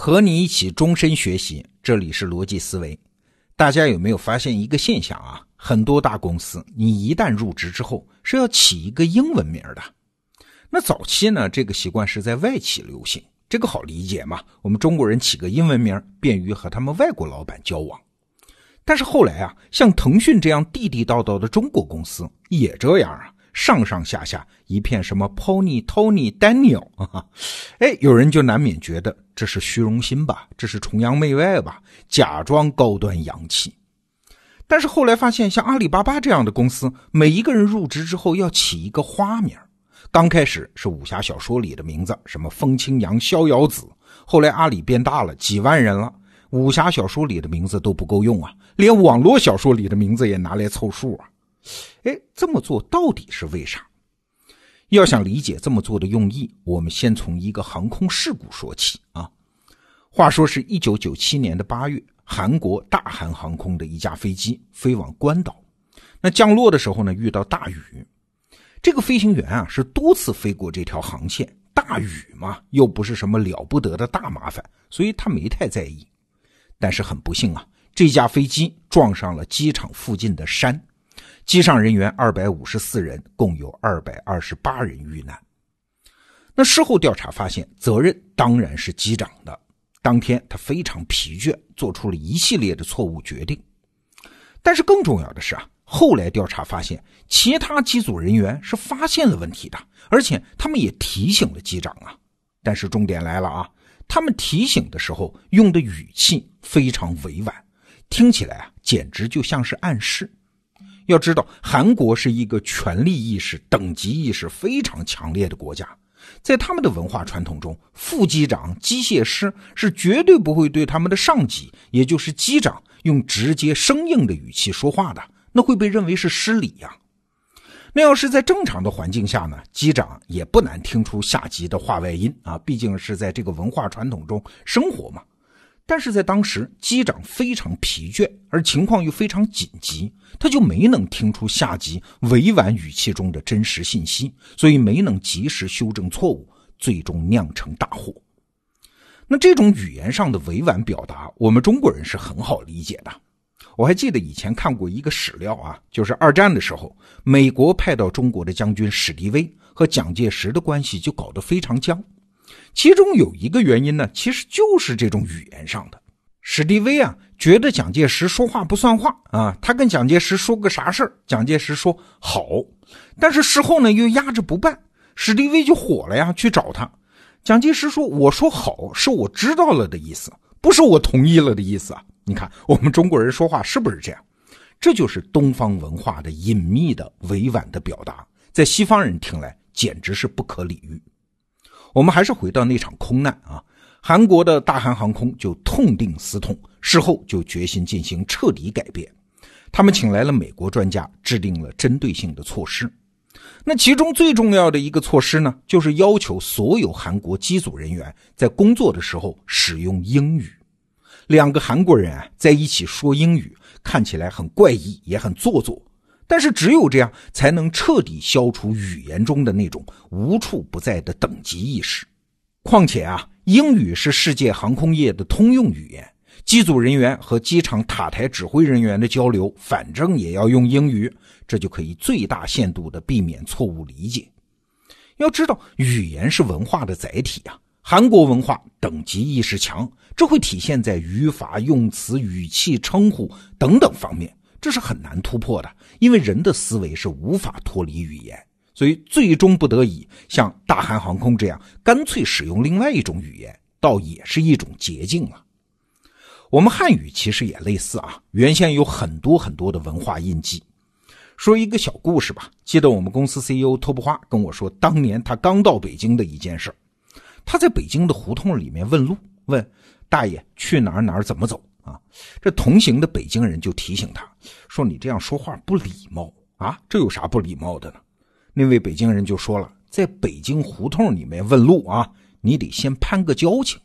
和你一起终身学习，这里是逻辑思维。大家有没有发现一个现象啊？很多大公司，你一旦入职之后是要起一个英文名的。那早期呢，这个习惯是在外企流行，这个好理解嘛？我们中国人起个英文名，便于和他们外国老板交往。但是后来啊，像腾讯这样地地道道的中国公司也这样啊。上上下下一片什么 Pony、Tony、Daniel 啊，哎，有人就难免觉得这是虚荣心吧，这是崇洋媚外吧，假装高端洋气。但是后来发现，像阿里巴巴这样的公司，每一个人入职之后要起一个花名。刚开始是武侠小说里的名字，什么风清扬、逍遥子。后来阿里变大了，几万人了，武侠小说里的名字都不够用啊，连网络小说里的名字也拿来凑数啊。哎，这么做到底是为啥？要想理解这么做的用意，我们先从一个航空事故说起啊。话说是一九九七年的八月，韩国大韩航空的一架飞机飞往关岛，那降落的时候呢，遇到大雨。这个飞行员啊，是多次飞过这条航线，大雨嘛，又不是什么了不得的大麻烦，所以他没太在意。但是很不幸啊，这架飞机撞上了机场附近的山。机上人员二百五十四人，共有二百二十八人遇难。那事后调查发现，责任当然是机长的。当天他非常疲倦，做出了一系列的错误决定。但是更重要的是啊，后来调查发现，其他机组人员是发现了问题的，而且他们也提醒了机长啊。但是重点来了啊，他们提醒的时候用的语气非常委婉，听起来啊，简直就像是暗示。要知道，韩国是一个权力意识、等级意识非常强烈的国家，在他们的文化传统中，副机长、机械师是绝对不会对他们的上级，也就是机长，用直接生硬的语气说话的，那会被认为是失礼呀。那要是在正常的环境下呢，机长也不难听出下级的话外音啊，毕竟是在这个文化传统中生活嘛。但是在当时，机长非常疲倦，而情况又非常紧急，他就没能听出下级委婉语气中的真实信息，所以没能及时修正错误，最终酿成大祸。那这种语言上的委婉表达，我们中国人是很好理解的。我还记得以前看过一个史料啊，就是二战的时候，美国派到中国的将军史迪威和蒋介石的关系就搞得非常僵。其中有一个原因呢，其实就是这种语言上的。史迪威啊，觉得蒋介石说话不算话啊，他跟蒋介石说个啥事儿，蒋介石说好，但是事后呢又压着不办，史迪威就火了呀，去找他。蒋介石说：“我说好是我知道了的意思，不是我同意了的意思啊。”你看我们中国人说话是不是这样？这就是东方文化的隐秘的委婉的表达，在西方人听来简直是不可理喻。我们还是回到那场空难啊，韩国的大韩航空就痛定思痛，事后就决心进行彻底改变。他们请来了美国专家，制定了针对性的措施。那其中最重要的一个措施呢，就是要求所有韩国机组人员在工作的时候使用英语。两个韩国人啊在一起说英语，看起来很怪异，也很做作。但是只有这样，才能彻底消除语言中的那种无处不在的等级意识。况且啊，英语是世界航空业的通用语言，机组人员和机场塔台指挥人员的交流，反正也要用英语，这就可以最大限度的避免错误理解。要知道，语言是文化的载体啊，韩国文化等级意识强，这会体现在语法、用词、语气、称呼等等方面。这是很难突破的，因为人的思维是无法脱离语言，所以最终不得已像大韩航空这样，干脆使用另外一种语言，倒也是一种捷径了。我们汉语其实也类似啊，原先有很多很多的文化印记。说一个小故事吧，记得我们公司 CEO 托布花跟我说，当年他刚到北京的一件事他在北京的胡同里面问路，问大爷去哪儿哪儿怎么走。啊，这同行的北京人就提醒他说：“你这样说话不礼貌啊！这有啥不礼貌的呢？”那位北京人就说了：“在北京胡同里面问路啊，你得先攀个交情。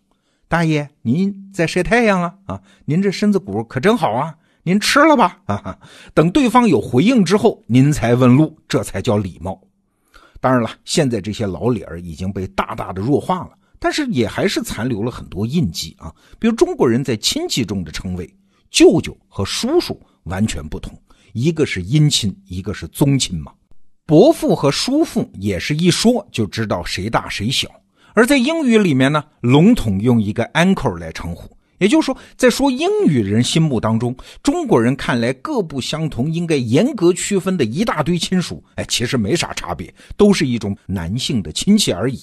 大爷，您在晒太阳啊？啊，您这身子骨可真好啊！您吃了吧？啊，等对方有回应之后，您才问路，这才叫礼貌。当然了，现在这些老理儿已经被大大的弱化了，但是也还是残留了很多印记啊。比如中国人在亲戚中的称谓，舅舅和叔叔完全不同，一个是姻亲，一个是宗亲嘛。伯父和叔父也是一说就知道谁大谁小。而在英语里面呢，笼统用一个 uncle 来称呼。也就是说，在说英语人心目当中，中国人看来各不相同、应该严格区分的一大堆亲属，哎，其实没啥差别，都是一种男性的亲戚而已。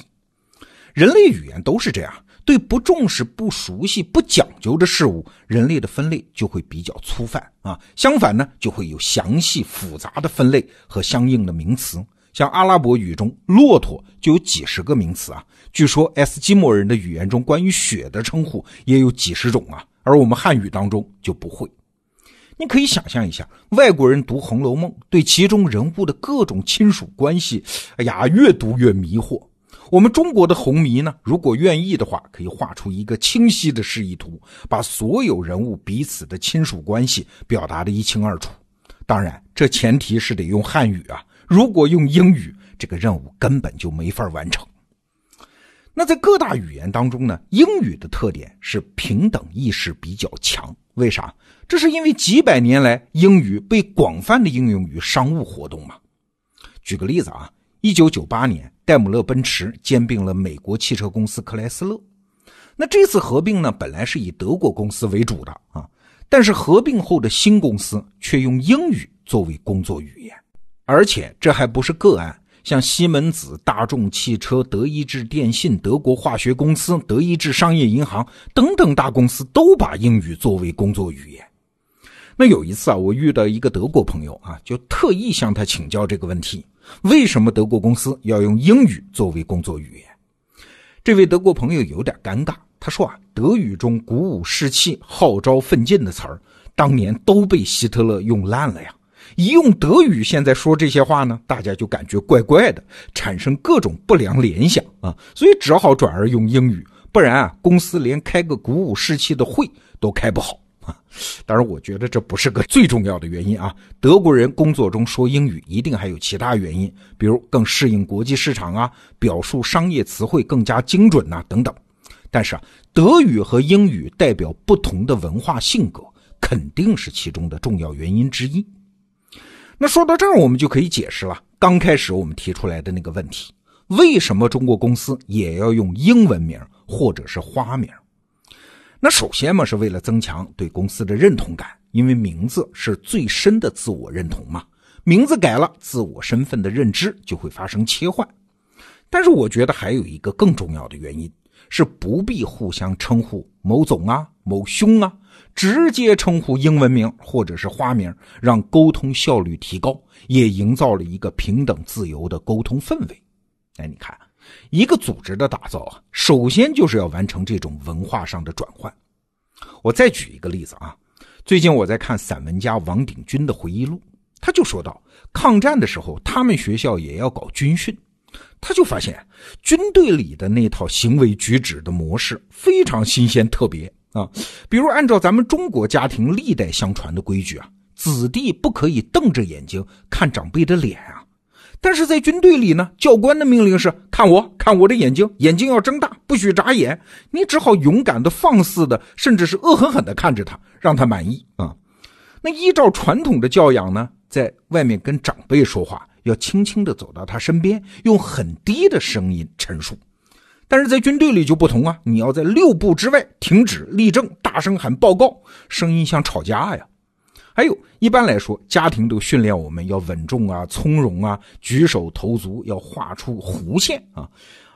人类语言都是这样，对不重视、不熟悉、不讲究的事物，人类的分类就会比较粗泛啊。相反呢，就会有详细复杂的分类和相应的名词。像阿拉伯语中，骆驼就有几十个名词啊。据说埃斯基摩人的语言中关于雪的称呼也有几十种啊，而我们汉语当中就不会。你可以想象一下，外国人读《红楼梦》，对其中人物的各种亲属关系，哎呀，越读越迷惑。我们中国的红迷呢，如果愿意的话，可以画出一个清晰的示意图，把所有人物彼此的亲属关系表达的一清二楚。当然，这前提是得用汉语啊。如果用英语，这个任务根本就没法完成。那在各大语言当中呢，英语的特点是平等意识比较强。为啥？这是因为几百年来英语被广泛的应用于商务活动嘛。举个例子啊，一九九八年，戴姆勒奔驰兼并了美国汽车公司克莱斯勒。那这次合并呢，本来是以德国公司为主的啊，但是合并后的新公司却用英语作为工作语言。而且这还不是个案，像西门子、大众汽车、德意志电信、德国化学公司、德意志商业银行等等大公司都把英语作为工作语言。那有一次啊，我遇到一个德国朋友啊，就特意向他请教这个问题：为什么德国公司要用英语作为工作语言？这位德国朋友有点尴尬，他说啊，德语中鼓舞士气、号召奋进的词儿，当年都被希特勒用烂了呀。一用德语，现在说这些话呢，大家就感觉怪怪的，产生各种不良联想啊，所以只好转而用英语，不然啊，公司连开个鼓舞士气的会都开不好。当然，我觉得这不是个最重要的原因啊。德国人工作中说英语，一定还有其他原因，比如更适应国际市场啊，表述商业词汇更加精准呐，等等。但是啊，德语和英语代表不同的文化性格，肯定是其中的重要原因之一。那说到这儿，我们就可以解释了。刚开始我们提出来的那个问题：为什么中国公司也要用英文名或者是花名？那首先嘛，是为了增强对公司的认同感，因为名字是最深的自我认同嘛。名字改了，自我身份的认知就会发生切换。但是我觉得还有一个更重要的原因，是不必互相称呼某总啊、某兄啊。直接称呼英文名或者是花名，让沟通效率提高，也营造了一个平等自由的沟通氛围。哎，你看，一个组织的打造啊，首先就是要完成这种文化上的转换。我再举一个例子啊，最近我在看散文家王鼎钧的回忆录，他就说到，抗战的时候，他们学校也要搞军训，他就发现军队里的那套行为举止的模式非常新鲜特别。啊，比如按照咱们中国家庭历代相传的规矩啊，子弟不可以瞪着眼睛看长辈的脸啊。但是在军队里呢，教官的命令是看我，看我的眼睛，眼睛要睁大，不许眨眼。你只好勇敢的、放肆的，甚至是恶狠狠的看着他，让他满意啊。那依照传统的教养呢，在外面跟长辈说话，要轻轻的走到他身边，用很低的声音陈述。但是在军队里就不同啊，你要在六步之外停止立正，大声喊报告，声音像吵架呀。还有一般来说，家庭都训练我们要稳重啊、从容啊，举手投足要画出弧线啊。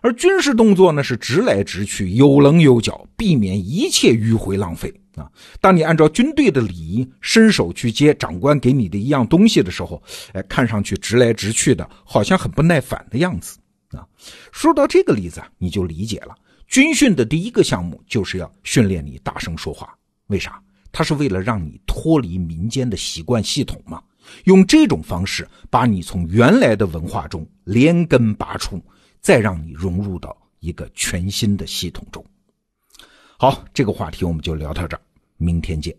而军事动作呢是直来直去，有棱有角，避免一切迂回浪费啊。当你按照军队的礼仪伸手去接长官给你的一样东西的时候，哎，看上去直来直去的，好像很不耐烦的样子。啊，说到这个例子啊，你就理解了。军训的第一个项目就是要训练你大声说话，为啥？他是为了让你脱离民间的习惯系统嘛。用这种方式把你从原来的文化中连根拔出，再让你融入到一个全新的系统中。好，这个话题我们就聊到这儿，明天见。